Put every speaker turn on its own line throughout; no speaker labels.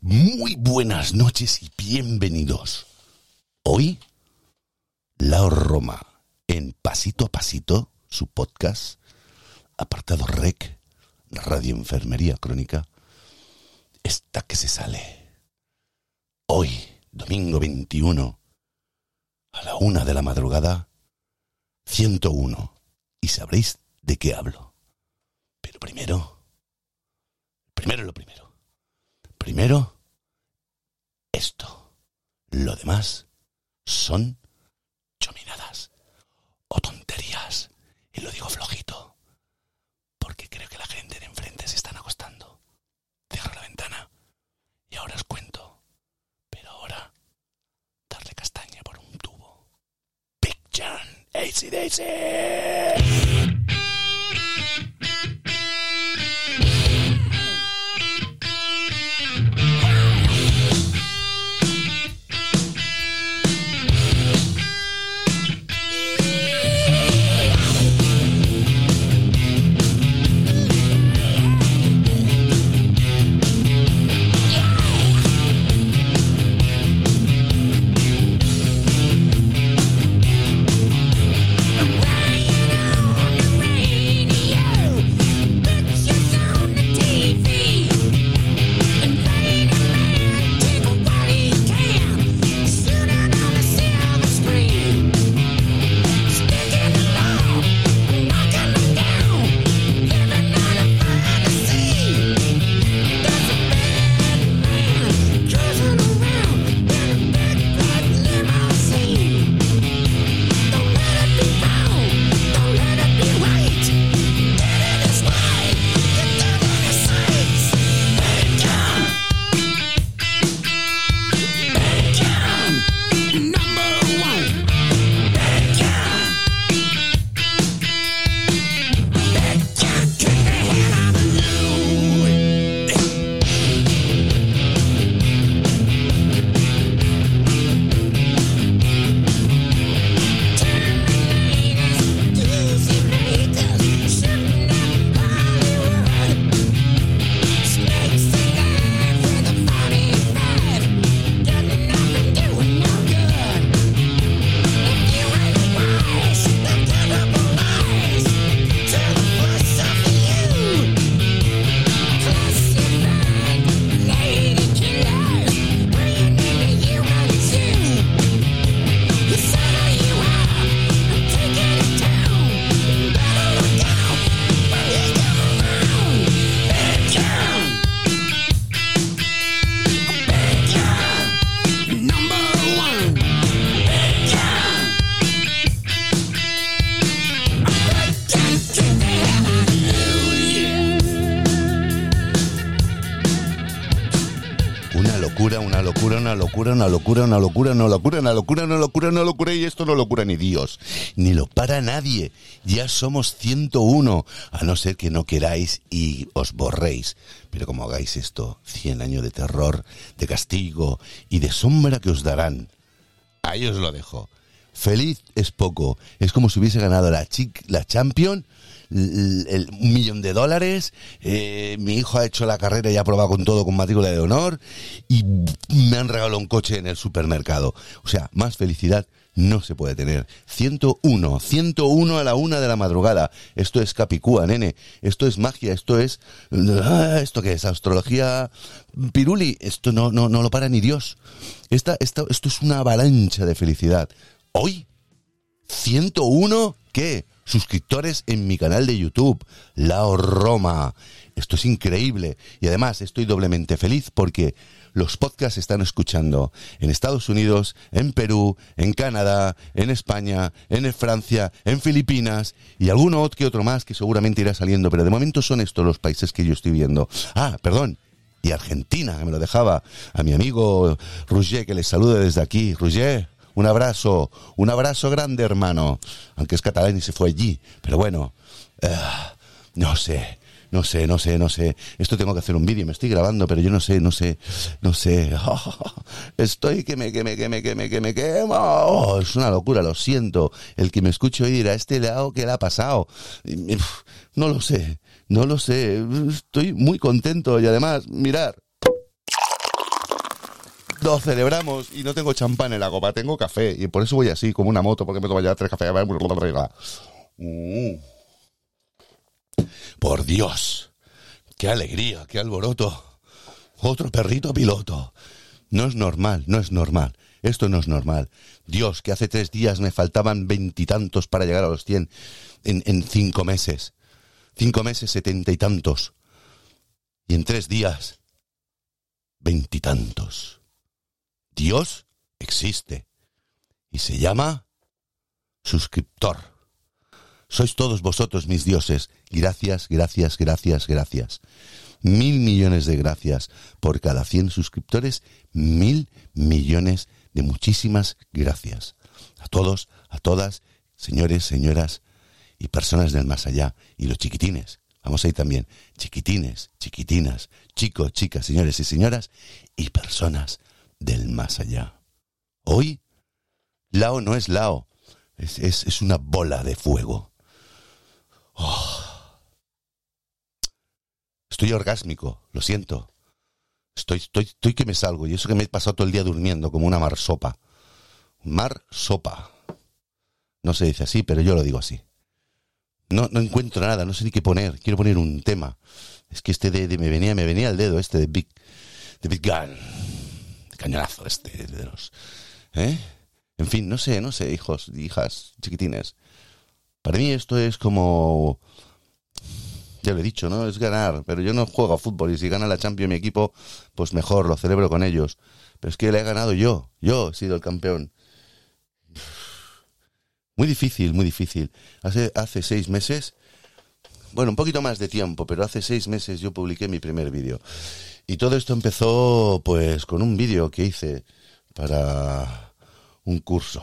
Muy buenas noches y bienvenidos. Hoy, La Roma, en Pasito a Pasito, su podcast, apartado REC, Radio Enfermería Crónica, está que se sale. Hoy, domingo 21, a la una de la madrugada, 101, y sabréis de qué hablo. Pero primero, primero lo primero. Primero, esto. Lo demás son chominadas o tonterías. Y lo digo flojito, porque creo que la gente de enfrente se están acostando. Cierro la ventana y ahora os cuento. Pero ahora, darle castaña por un tubo. Big John, ACDC. Locura, una locura, una locura, una locura, una locura, una locura, una locura, y esto no lo cura ni Dios, ni lo para nadie. Ya somos 101, a no ser que no queráis y os borréis. Pero como hagáis esto, 100 años de terror, de castigo y de sombra que os darán. Ahí os lo dejo. Feliz es poco. Es como si hubiese ganado la, chic, la Champion, l- un millón de dólares. eh, mi hijo ha hecho la carrera y ha aprobado con todo con matrícula de honor. Y me han regalado un coche en el supermercado. O sea, más felicidad no se puede tener. 101, 101 a la una de la madrugada. Esto es Capicúa, nene. Esto es magia. Esto es. ah, ¿Esto qué es? Astrología piruli. Esto no, no, no lo para ni Dios. Esta, esta, esto es una avalancha de felicidad. Hoy 101, ¿qué? Suscriptores en mi canal de YouTube, Lao Roma. Esto es increíble. Y además estoy doblemente feliz porque los podcasts se están escuchando en Estados Unidos, en Perú, en Canadá, en España, en Francia, en Filipinas y alguno que otro más que seguramente irá saliendo. Pero de momento son estos los países que yo estoy viendo. Ah, perdón. Y Argentina, que me lo dejaba a mi amigo Roger, que les salude desde aquí. Roger, un abrazo, un abrazo grande, hermano. Aunque es catalán y se fue allí. Pero bueno, eh, no sé, no sé, no sé, no sé. Esto tengo que hacer un vídeo, me estoy grabando, pero yo no sé, no sé, no sé. estoy que me, que me, que me, que me, que me quemo. Oh, es una locura, lo siento. El que me escuche oír a este lado, ¿qué le ha pasado? No lo sé, no lo sé. Estoy muy contento y además, mirar. Lo celebramos y no tengo champán en la copa, tengo café. Y por eso voy así, como una moto, porque me tomo ya tres cafés. Mm. Por Dios, qué alegría, qué alboroto. Otro perrito piloto. No es normal, no es normal. Esto no es normal. Dios, que hace tres días me faltaban veintitantos para llegar a los cien en, en cinco meses. Cinco meses, setenta y tantos. Y en tres días, veintitantos. Dios existe. Y se llama suscriptor. Sois todos vosotros mis dioses. Gracias, gracias, gracias, gracias. Mil millones de gracias por cada cien suscriptores. Mil millones de muchísimas gracias. A todos, a todas, señores, señoras y personas del más allá. Y los chiquitines. Vamos ahí también. Chiquitines, chiquitinas, chicos, chicas, señores y señoras y personas del más allá. Hoy, Lao no es Lao, es, es, una bola de fuego. Oh. Estoy orgásmico, lo siento. Estoy, estoy, estoy que me salgo y eso que me he pasado todo el día durmiendo como una mar sopa. Mar sopa. No se dice así, pero yo lo digo así. No, no encuentro nada, no sé ni qué poner. Quiero poner un tema. Es que este de, me venía, me venía el dedo este de Big, de Big Gun. Cañonazo este de los, ¿eh? En fin, no sé, no sé, hijos hijas chiquitines. Para mí esto es como ya lo he dicho, ¿no? Es ganar, pero yo no juego a fútbol y si gana la Champions mi equipo, pues mejor, lo celebro con ellos. Pero es que le he ganado yo, yo he sido el campeón. Muy difícil, muy difícil. Hace, hace seis meses, bueno, un poquito más de tiempo, pero hace seis meses yo publiqué mi primer vídeo. Y todo esto empezó pues con un vídeo que hice para un curso,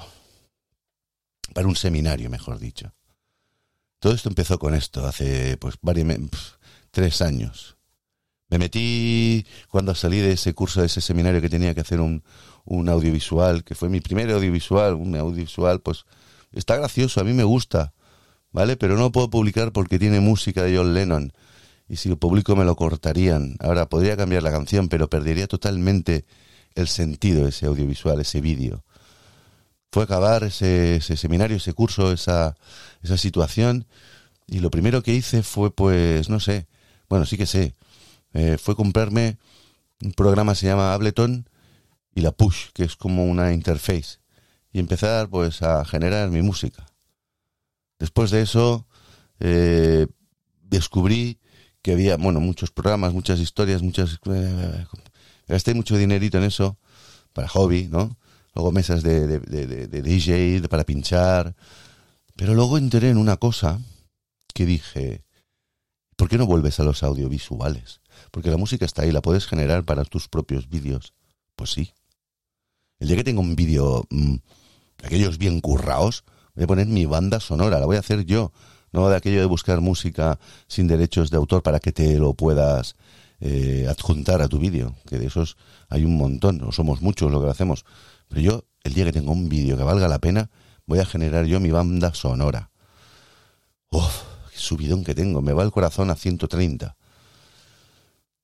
para un seminario, mejor dicho. Todo esto empezó con esto, hace pues varios, tres años. Me metí cuando salí de ese curso, de ese seminario que tenía que hacer un, un audiovisual, que fue mi primer audiovisual, un audiovisual pues está gracioso, a mí me gusta, ¿vale? Pero no puedo publicar porque tiene música de John Lennon. Y si lo publico me lo cortarían. Ahora podría cambiar la canción, pero perdería totalmente el sentido ese audiovisual, ese vídeo. Fue acabar ese, seminario, ese curso, esa, esa situación. Y lo primero que hice fue, pues, no sé, bueno, sí que sé, eh, fue comprarme un programa se llama Ableton y la Push, que es como una interface y empezar pues a generar mi música. Después de eso eh, descubrí que había, bueno, muchos programas, muchas historias, muchas... Eh, gasté mucho dinerito en eso para hobby, ¿no? Luego mesas de, de, de, DJ para pinchar. Pero luego enteré en una cosa que dije, ¿por qué no vuelves a los audiovisuales? Porque la música está ahí, la puedes generar para tus propios vídeos. Pues sí. El día que tengo un vídeo mm, aquellos bien curraos, voy a poner mi banda sonora, la voy a hacer yo, no de aquello de buscar música sin derechos de autor para que te lo puedas eh, adjuntar a tu vídeo, que de esos hay un montón, no somos muchos lo que hacemos, pero yo el día que tengo un vídeo que valga la pena, voy a generar yo mi banda sonora. Uf, qué subidón que tengo, me va el corazón a 130.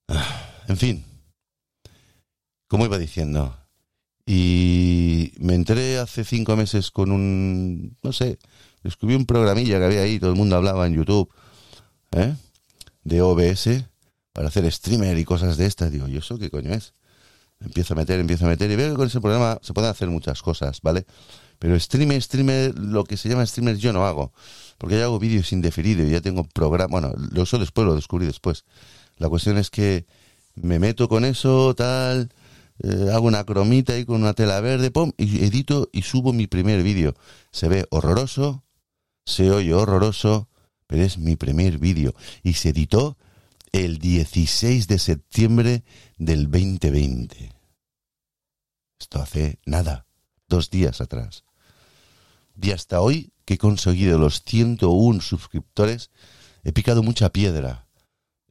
Ah, en fin, como iba diciendo, y me entré hace cinco meses con un, no sé, descubrí un programilla que había ahí, todo el mundo hablaba en YouTube, ¿eh? de OBS, para hacer streamer y cosas de estas. Digo, ¿y eso qué coño es? Empiezo a meter, empiezo a meter, y veo que con ese programa se pueden hacer muchas cosas, ¿vale? Pero streamer, streamer, lo que se llama streamer yo no hago, porque ya hago vídeos indefinidos ya tengo programa, bueno, lo uso después, lo descubrí después. La cuestión es que me meto con eso, tal, eh, hago una cromita ahí con una tela verde, pum, y edito y subo mi primer vídeo. Se ve horroroso, se oye horroroso, pero es mi primer vídeo. Y se editó el 16 de septiembre del 2020. Esto hace nada, dos días atrás. Y hasta hoy que he conseguido los 101 suscriptores, he picado mucha piedra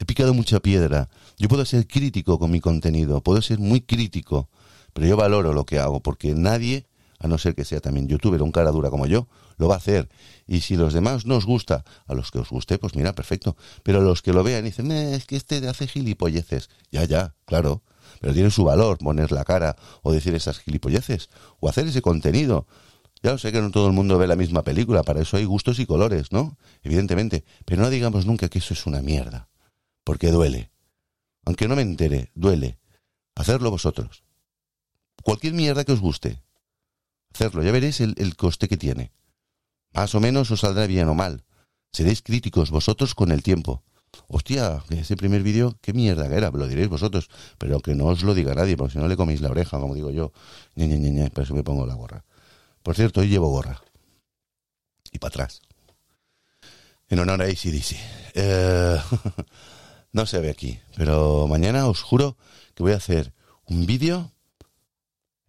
He picado mucha piedra. Yo puedo ser crítico con mi contenido, puedo ser muy crítico, pero yo valoro lo que hago, porque nadie, a no ser que sea también youtuber un cara dura como yo, lo va a hacer. Y si los demás no os gusta, a los que os guste, pues mira, perfecto. Pero los que lo vean y dicen, es que este hace gilipolleces. Ya, ya, claro. pero tiene su valor poner la cara o decir esas gilipolleces o hacer ese contenido. Ya lo sé que no todo el mundo ve la misma película, para eso hay gustos y colores, ¿no? Evidentemente, pero no digamos nunca que eso es una mierda, porque duele. Aunque no me entere, duele. Hacerlo vosotros. Cualquier mierda que os guste. Hacerlo, ya veréis el, el coste que tiene. Más o menos os saldrá bien o mal. Seréis críticos vosotros con el tiempo. Hostia, ese primer vídeo, qué mierda era, lo diréis vosotros, pero que no os lo diga nadie, porque si no le coméis la oreja, como digo yo. Ñe, Ñe, Ñe, por eso me pongo la gorra. Por cierto, hoy llevo gorra. Y para atrás. En honor a ACDC. Eh, no se ve aquí, pero mañana os juro que voy a hacer un vídeo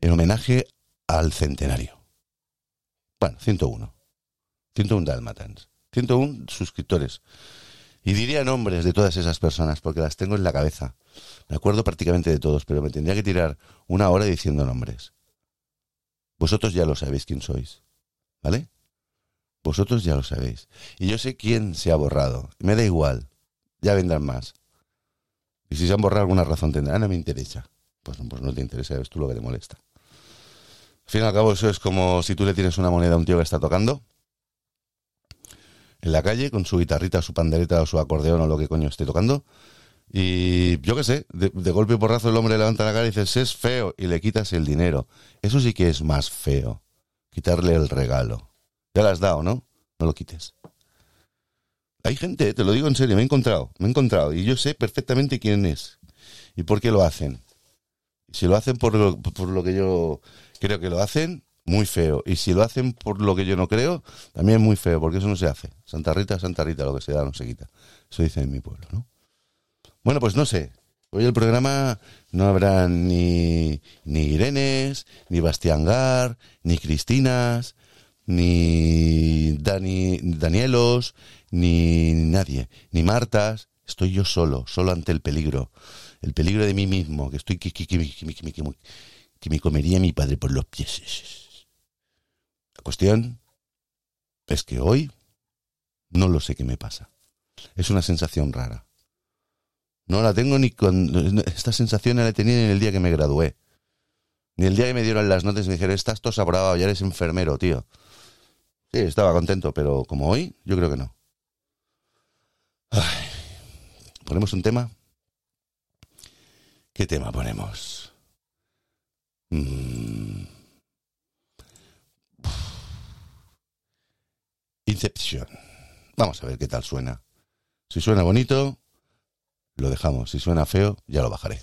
en homenaje al centenario. Bueno, 101. 101 Dalmatans. 101 suscriptores. Y diría nombres de todas esas personas, porque las tengo en la cabeza. Me acuerdo prácticamente de todos, pero me tendría que tirar una hora diciendo nombres. Vosotros ya lo sabéis quién sois. ¿Vale? Vosotros ya lo sabéis. Y yo sé quién se ha borrado. Me da igual. Ya vendrán más. Y si se han borrado alguna razón tendrán, no me interesa. Pues, pues no te interesa, es tú lo que te molesta. Al fin y al cabo, eso es como si tú le tienes una moneda a un tío que está tocando en la calle con su guitarrita, su pandereta o su acordeón o lo que coño esté tocando. Y yo qué sé, de, golpe y porrazo el hombre levanta la cara y dices, es feo, y le quitas el dinero. Eso sí que es más feo. Quitarle el regalo. Ya lo has dado, ¿no? No lo quites. Hay gente, te lo digo en serio, me he encontrado, me he encontrado, y yo sé perfectamente quién es y por qué lo hacen. Si lo hacen por lo, por lo que yo creo que lo hacen, muy feo. Y si lo hacen por lo que yo no creo, también muy feo, porque eso no se hace. Santa Rita, Santa Rita, lo que se da no se quita. Eso dice en mi pueblo, ¿no? Bueno, pues no sé. Hoy el programa no habrá ni, ni Irenes, ni Bastián Gar, ni Cristinas, ni Dani, Danielos, ni nadie, ni Martas. Estoy yo solo, solo ante el peligro. El peligro de mí mismo, que estoy que, me comería mi padre por los pies. La cuestión es que hoy no lo sé qué me pasa. Es una sensación rara. No la tengo ni cuando... Esta sensación la he tenido ni el día que me gradué. Ni el día que me dieron las notas y me dijeron, estás todo sabrado, ya eres enfermero, tío. Sí, estaba contento, pero como hoy, yo creo que no. Ay. ¿Ponemos un tema? ¿Qué tema ponemos? Mm. Inception. Vamos a ver qué tal suena. Si suena bonito, lo dejamos. Si suena feo, ya lo bajaré.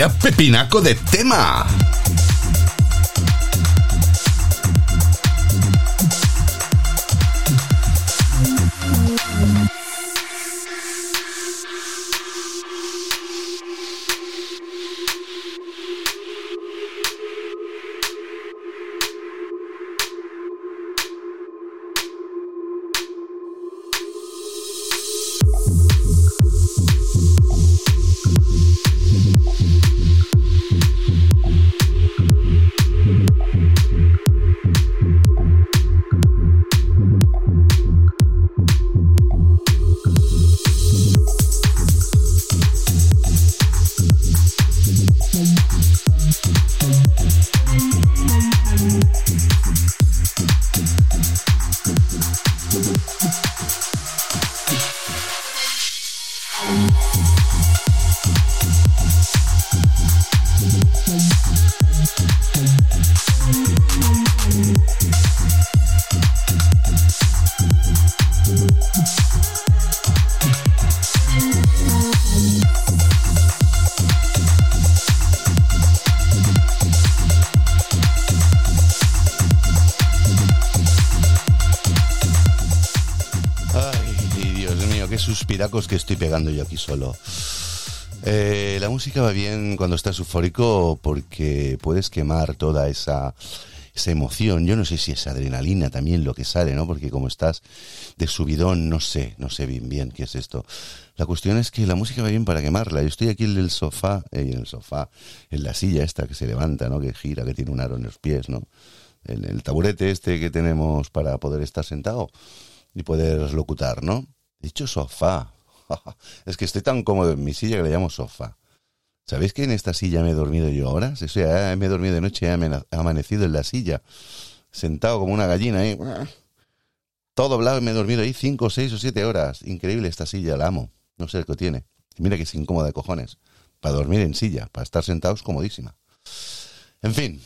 Vaya pepinaco de tema. Suspiracos que estoy pegando yo aquí solo. Eh, la música va bien cuando estás eufórico porque puedes quemar toda esa, esa emoción. Yo no sé si es adrenalina también lo que sale, ¿no? Porque como estás de subidón, no sé, no sé bien bien qué es esto. La cuestión es que la música va bien para quemarla. Yo estoy aquí en el sofá, eh, en el sofá, en la silla esta que se levanta, ¿no? Que gira, que tiene un aro en los pies, ¿no? En el taburete este que tenemos para poder estar sentado y poder locutar, ¿no? Dicho sofá, es que estoy tan cómodo en mi silla que le llamo sofá. ¿Sabéis que en esta silla me he dormido yo horas? O sea, me he dormido de noche he amanecido en la silla, sentado como una gallina ahí. Todo doblado y me he dormido ahí cinco, seis o siete horas. Increíble esta silla, la amo. No sé el que tiene. Mira que es incómoda de cojones. Para dormir en silla, para estar sentados, comodísima. En fin,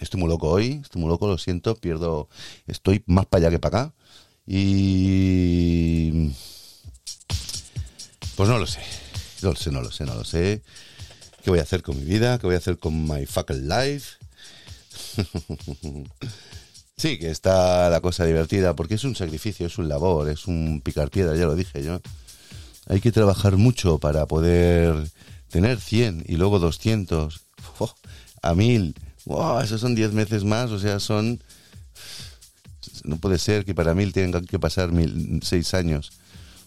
estoy muy loco hoy, estoy muy loco, lo siento, pierdo, estoy más para allá que para acá. Y pues no lo sé. No lo sé, no lo sé, no lo sé. ¿Qué voy a hacer con mi vida? ¿Qué voy a hacer con my fucking life? sí, que está la cosa divertida, porque es un sacrificio, es un labor, es un picar piedra, ya lo dije yo. Hay que trabajar mucho para poder tener 100 y luego 200, a 1000. Wow, esos son 10 meses más, o sea, son... No puede ser que para 1000 tengan que pasar 6 años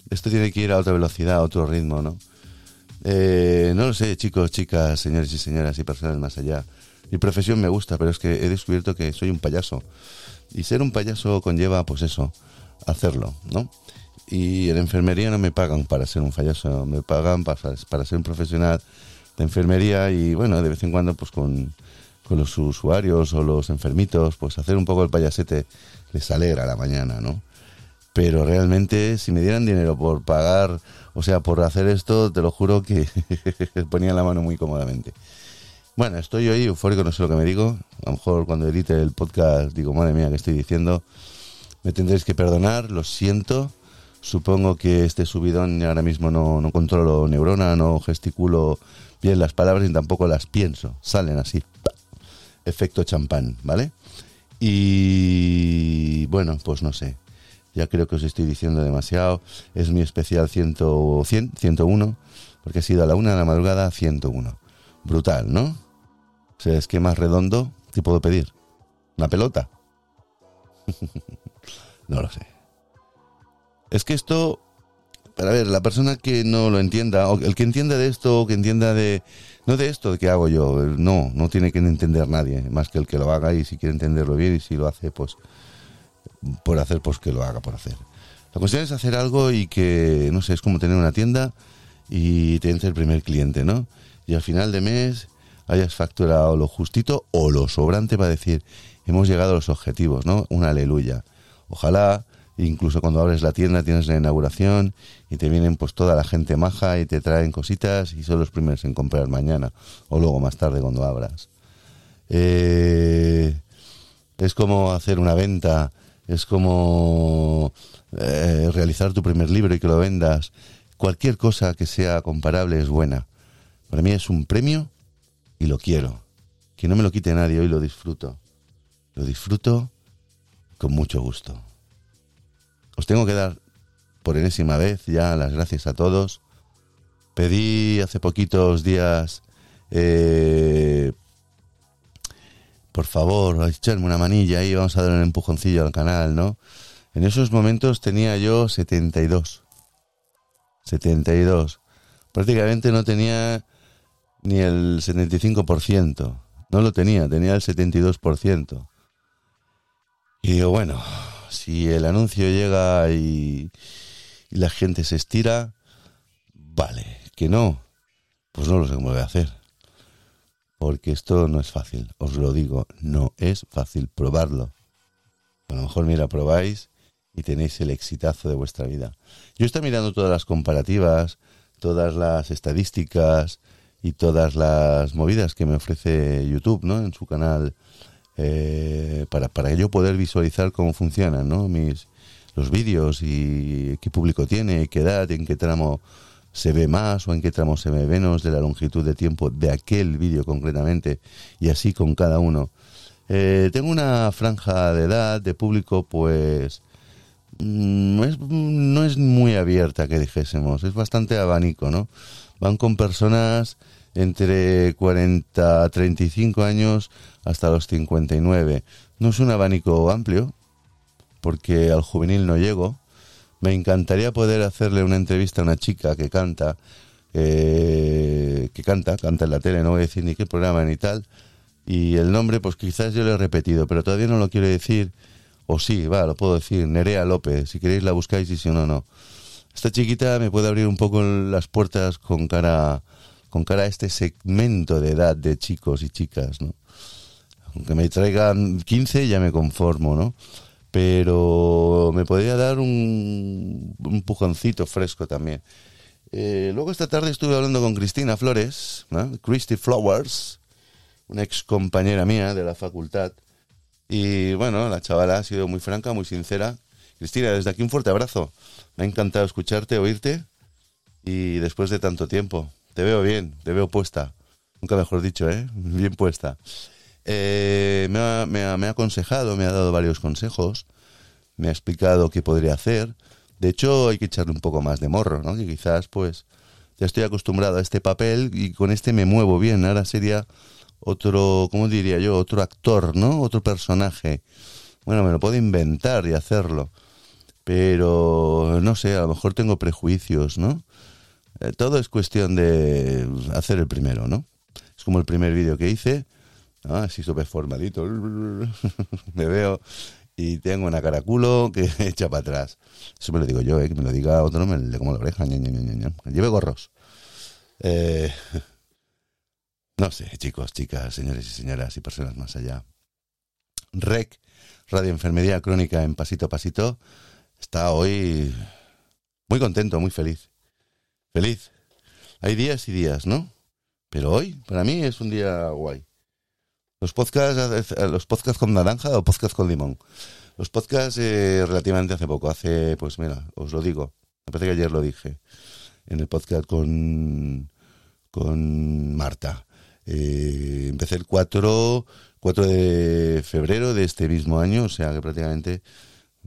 esto tiene que ir a otra velocidad, a otro ritmo, ¿no? Eh, no lo sé, chicos, chicas, señores y señoras y personas más allá. Mi profesión me gusta, pero es que he descubierto que soy un payaso. Y ser un payaso conlleva, pues eso, hacerlo, ¿no? Y en enfermería no me pagan para ser un payaso, me pagan para, para ser un profesional de enfermería y, bueno, de vez en cuando, pues con, con los usuarios o los enfermitos, pues hacer un poco el payasete les alegra la mañana, ¿no? Pero realmente si me dieran dinero por pagar, o sea, por hacer esto, te lo juro que ponía la mano muy cómodamente. Bueno, estoy hoy eufórico, no sé lo que me digo. A lo mejor cuando edite el podcast digo, madre mía, ¿qué estoy diciendo? Me tendréis que perdonar, lo siento. Supongo que este subidón ahora mismo no, no controlo neurona, no gesticulo bien las palabras y tampoco las pienso. Salen así. Efecto champán, ¿vale? Y bueno, pues no sé ya creo que os estoy diciendo demasiado. Es mi especial 100, 100 101, porque ha sido a la una de la madrugada 101. Brutal, ¿no? O sea, es que más redondo, ¿qué puedo pedir? ¿Una pelota? no lo sé. Es que esto, para ver, la persona que no lo entienda, o el que entienda de esto, o que entienda de, no de esto de que hago yo, no, no tiene que entender nadie, más que el que lo haga y si quiere entenderlo bien y si lo hace, pues por hacer, pues que lo haga por hacer. La cuestión es hacer algo y que, no sé, es como tener una tienda y te el primer cliente, ¿no? Y al final de mes hayas facturado lo justito o lo sobrante para decir, hemos llegado a los objetivos, ¿no? Una aleluya. Ojalá, incluso cuando abres la tienda, tienes la inauguración y te vienen pues toda la gente maja y te traen cositas y son los primeros en comprar mañana o luego más tarde cuando abras. Eh, es como hacer una venta es como eh, realizar tu primer libro y que lo vendas. Cualquier cosa que sea comparable es buena. Para mí es un premio y lo quiero. Que no me lo quite nadie, hoy lo disfruto. Lo disfruto con mucho gusto. Os tengo que dar por enésima vez ya las gracias a todos. Pedí hace poquitos días eh, por favor, echarme una manilla ahí, vamos a dar un empujoncillo al canal, ¿no? En esos momentos tenía yo 72. 72. Prácticamente no tenía ni el 75%. No lo tenía, tenía el 72%. Y digo, bueno, si el anuncio llega y, y la gente se estira, vale, que no, pues no lo sé cómo voy a hacer porque esto no es fácil, os lo digo, no es fácil probarlo. A lo mejor, mira, probáis y tenéis el exitazo de vuestra vida. Yo estoy mirando todas las comparativas, todas las estadísticas y todas las movidas que me ofrece YouTube, ¿no? En su canal, eh, para, para yo poder visualizar cómo funcionan, ¿no? Mis, los vídeos y qué público tiene, qué edad, en qué tramo se ve más o en qué tramo se ve menos de la longitud de tiempo de aquel vídeo concretamente y así con cada uno. Eh, tengo una franja de edad de público pues mm, no es muy abierta, que dijésemos, es bastante abanico, ¿no? Van con personas entre 40 a 35 años hasta los 59. No es un abanico amplio, porque al juvenil no llego. Me encantaría poder hacerle una entrevista a una chica que canta, eh, que canta, canta en la tele, no voy a decir ni qué programa ni tal. Y el nombre, pues quizás yo lo he repetido, pero todavía no lo quiero decir. O sí, va, lo puedo decir. Nerea López, si queréis la buscáis y si no, no. Esta chiquita me puede abrir un poco las puertas con cara, con cara a este segmento de edad de chicos y chicas, ¿no? Aunque me traigan 15 ya me conformo, ¿no? Pero me podría dar un, pujoncito fresco también. Eh, luego esta tarde estuve hablando con Cristina Flores. Christy Flowers, una ex compañera mía de la facultad. Y bueno, la chavala ha sido muy franca, muy sincera. Cristina, desde aquí un fuerte abrazo. Me ha encantado escucharte, oírte. Y después de tanto tiempo, te veo bien, te veo puesta. Nunca mejor dicho, ¿eh? Bien puesta. Eh, me, ha, me, ha, aconsejado, me ha dado varios consejos, me ha explicado qué podría hacer. De hecho, hay que echarle un poco más de morro, ¿no? Que quizás, pues, ya estoy acostumbrado a este papel y con este me muevo bien. Ahora sería otro, ¿cómo diría yo? Otro actor, ¿no? Otro personaje. Bueno, me lo puedo inventar y hacerlo. Pero, no sé, a lo mejor tengo prejuicios, ¿no? Eh, todo es cuestión de hacer el primero, ¿no? Es como el primer vídeo que hice Ah, así súper formadito. me veo y tengo una caraculo que echa para atrás. Eso me lo digo yo, ¿eh? que me lo diga otro, me le como la oreja. Lleve gorros. Eh, no sé, chicos, chicas, señores y señoras y personas más allá. REC, Radio Enfermería Crónica en Pasito a Pasito, está hoy muy contento, muy feliz. Feliz. Hay días y días, ¿no? Pero hoy, para mí, es un día guay. Los podcasts, eh, los podcasts con naranja o podcasts con limón. Los podcasts eh, relativamente hace poco, hace, pues mira, os lo digo, me parece que ayer lo dije, en el podcast con, con Marta. Eh, empecé el 4, 4 de febrero de este mismo año, o sea que prácticamente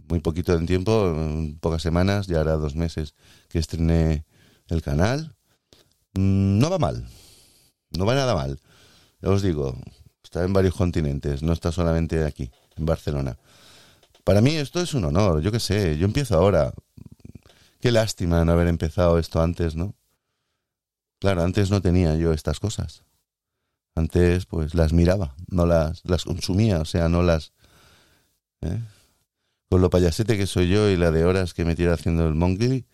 muy poquito en tiempo, pocas semanas, ya hará dos meses que estrené el canal. Mm, no va mal, no va nada mal. Ya os digo, Está en varios continentes, no está solamente aquí, en Barcelona. Para mí esto es un honor, yo qué sé, yo empiezo ahora. Qué lástima no haber empezado esto antes, ¿no? Claro, antes no tenía yo estas cosas. Antes, pues las miraba, no las, las consumía, o sea, no las. ¿eh? Con lo payasete que soy yo y la de horas que me tira haciendo el monkey,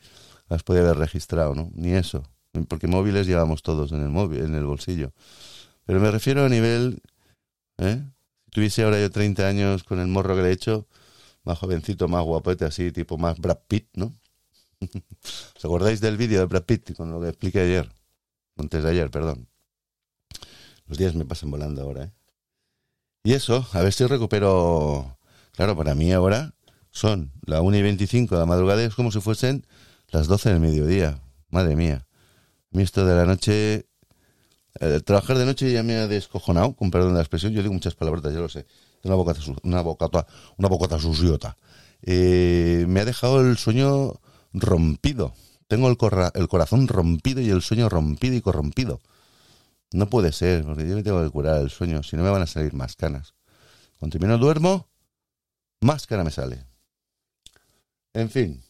las podía haber registrado, ¿no? Ni eso. Porque móviles llevamos todos en el móvil, en el bolsillo. Pero me refiero a nivel ¿Eh? Si tuviese ahora yo 30 años con el morro que le he hecho, más jovencito, más guapete, así, tipo más Brad Pitt, ¿no? ¿Os acordáis del vídeo de Brad Pitt con lo que expliqué ayer? Antes de ayer, perdón. Los días me pasan volando ahora, ¿eh? Y eso, a ver si recupero. Claro, para mí ahora son la 1 y 25 de la madrugada, es como si fuesen las 12 del mediodía. Madre mía. A esto de la noche eh, trabajar de noche ya me ha descojonado, con perdón de la expresión. Yo digo muchas palabras, ya lo sé. Una bocata, una bocata, una bocata suciota. Eh, me ha dejado el sueño rompido. Tengo el, el corazón rompido y el sueño rompido y corrompido. No puede ser, porque yo me tengo que curar el sueño, si no me van a salir más canas. Cuando menos duermo, más cana me sale. En fin,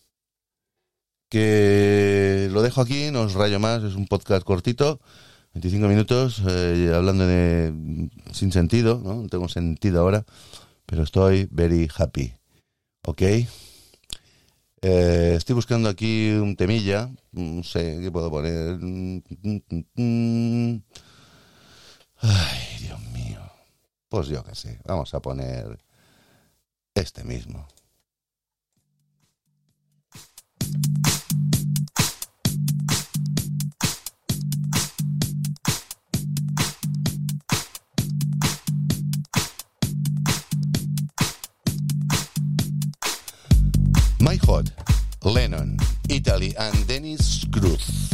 que lo dejo aquí, no os rayo más, es un podcast cortito. 25 minutos eh, hablando de sin sentido, ¿no? No tengo sentido ahora, pero estoy very happy. ¿Ok? Eh, estoy buscando aquí un temilla, no sé qué puedo poner. Ay, Dios mío. Pues yo qué sé, vamos a poner este mismo. My Hot, Lennon, Italy, and Dennis Cruz.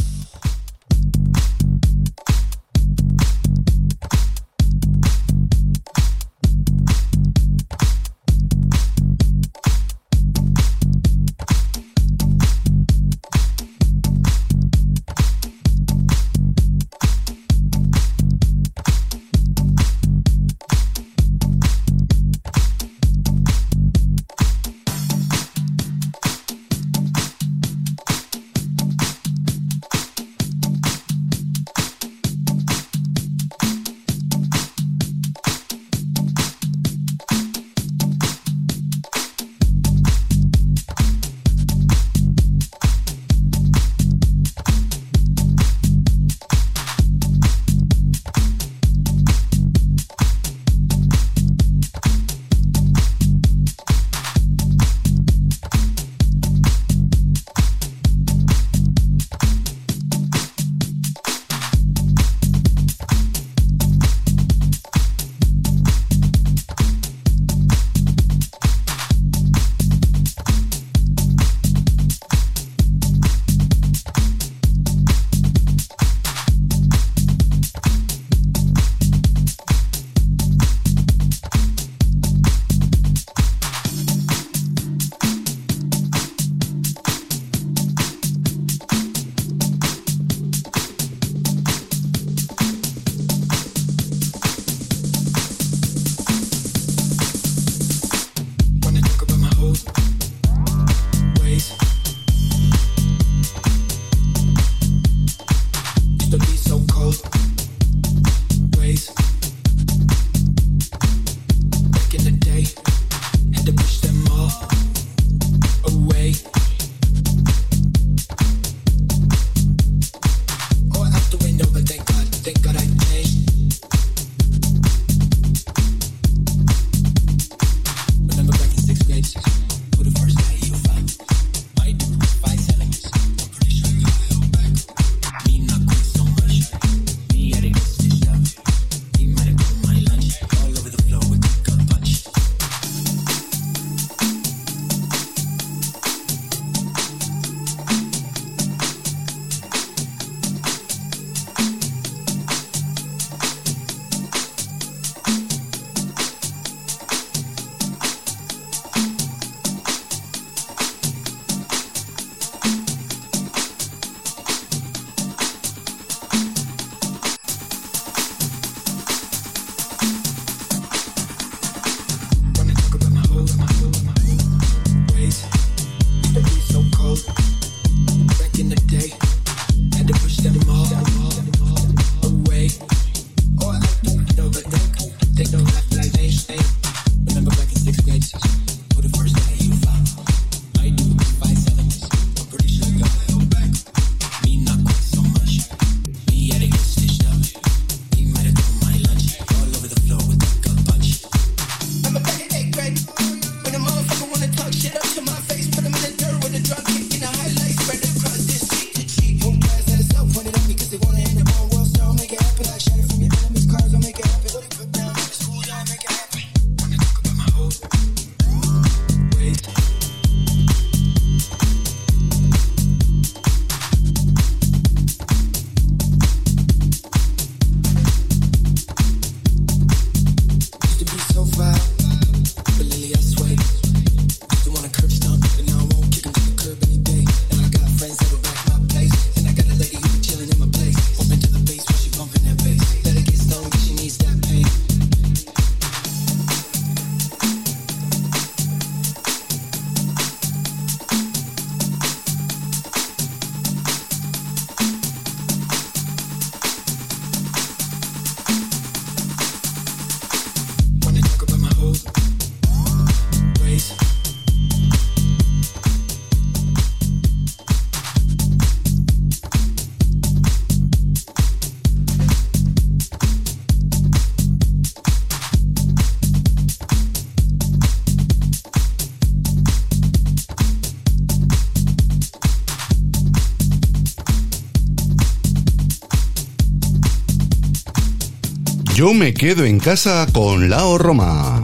Yo me quedo en casa con Lao Roma.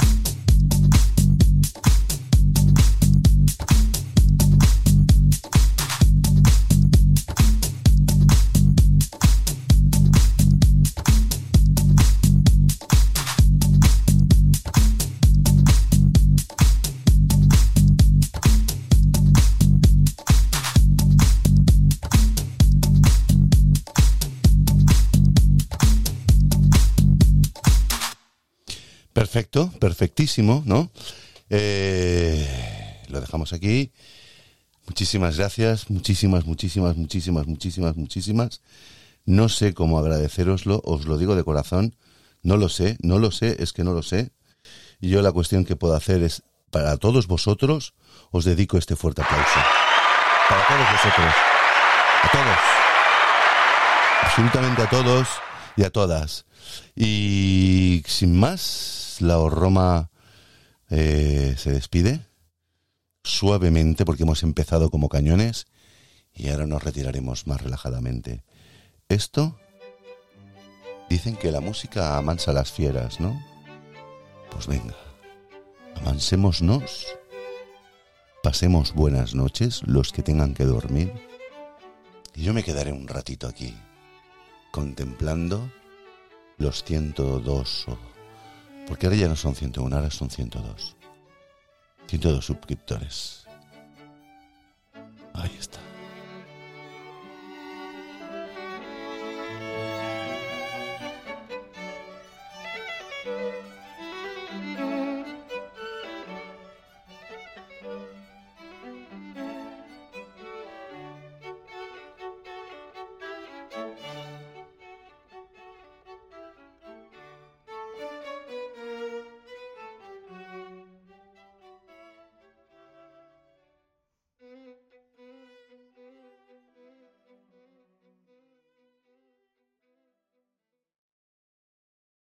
Perfectísimo, ¿no? Eh, lo dejamos aquí. Muchísimas gracias, muchísimas, muchísimas, muchísimas, muchísimas, muchísimas. No sé cómo agradeceroslo, os lo digo de corazón. No lo sé, no lo sé, es que no lo sé. Y yo la cuestión que puedo hacer es, para todos vosotros, os dedico este fuerte aplauso. Para todos vosotros. A todos. Absolutamente a todos y a todas. Y sin más, la Roma eh, se despide suavemente porque hemos empezado como cañones y ahora nos retiraremos más relajadamente. Esto dicen que la música amansa a las fieras, ¿no? Pues venga, amansémonos, pasemos buenas noches los que tengan que dormir y yo me quedaré un ratito aquí contemplando los 102 porque ahora ya no son 101, ahora son 102. 102 suscriptores.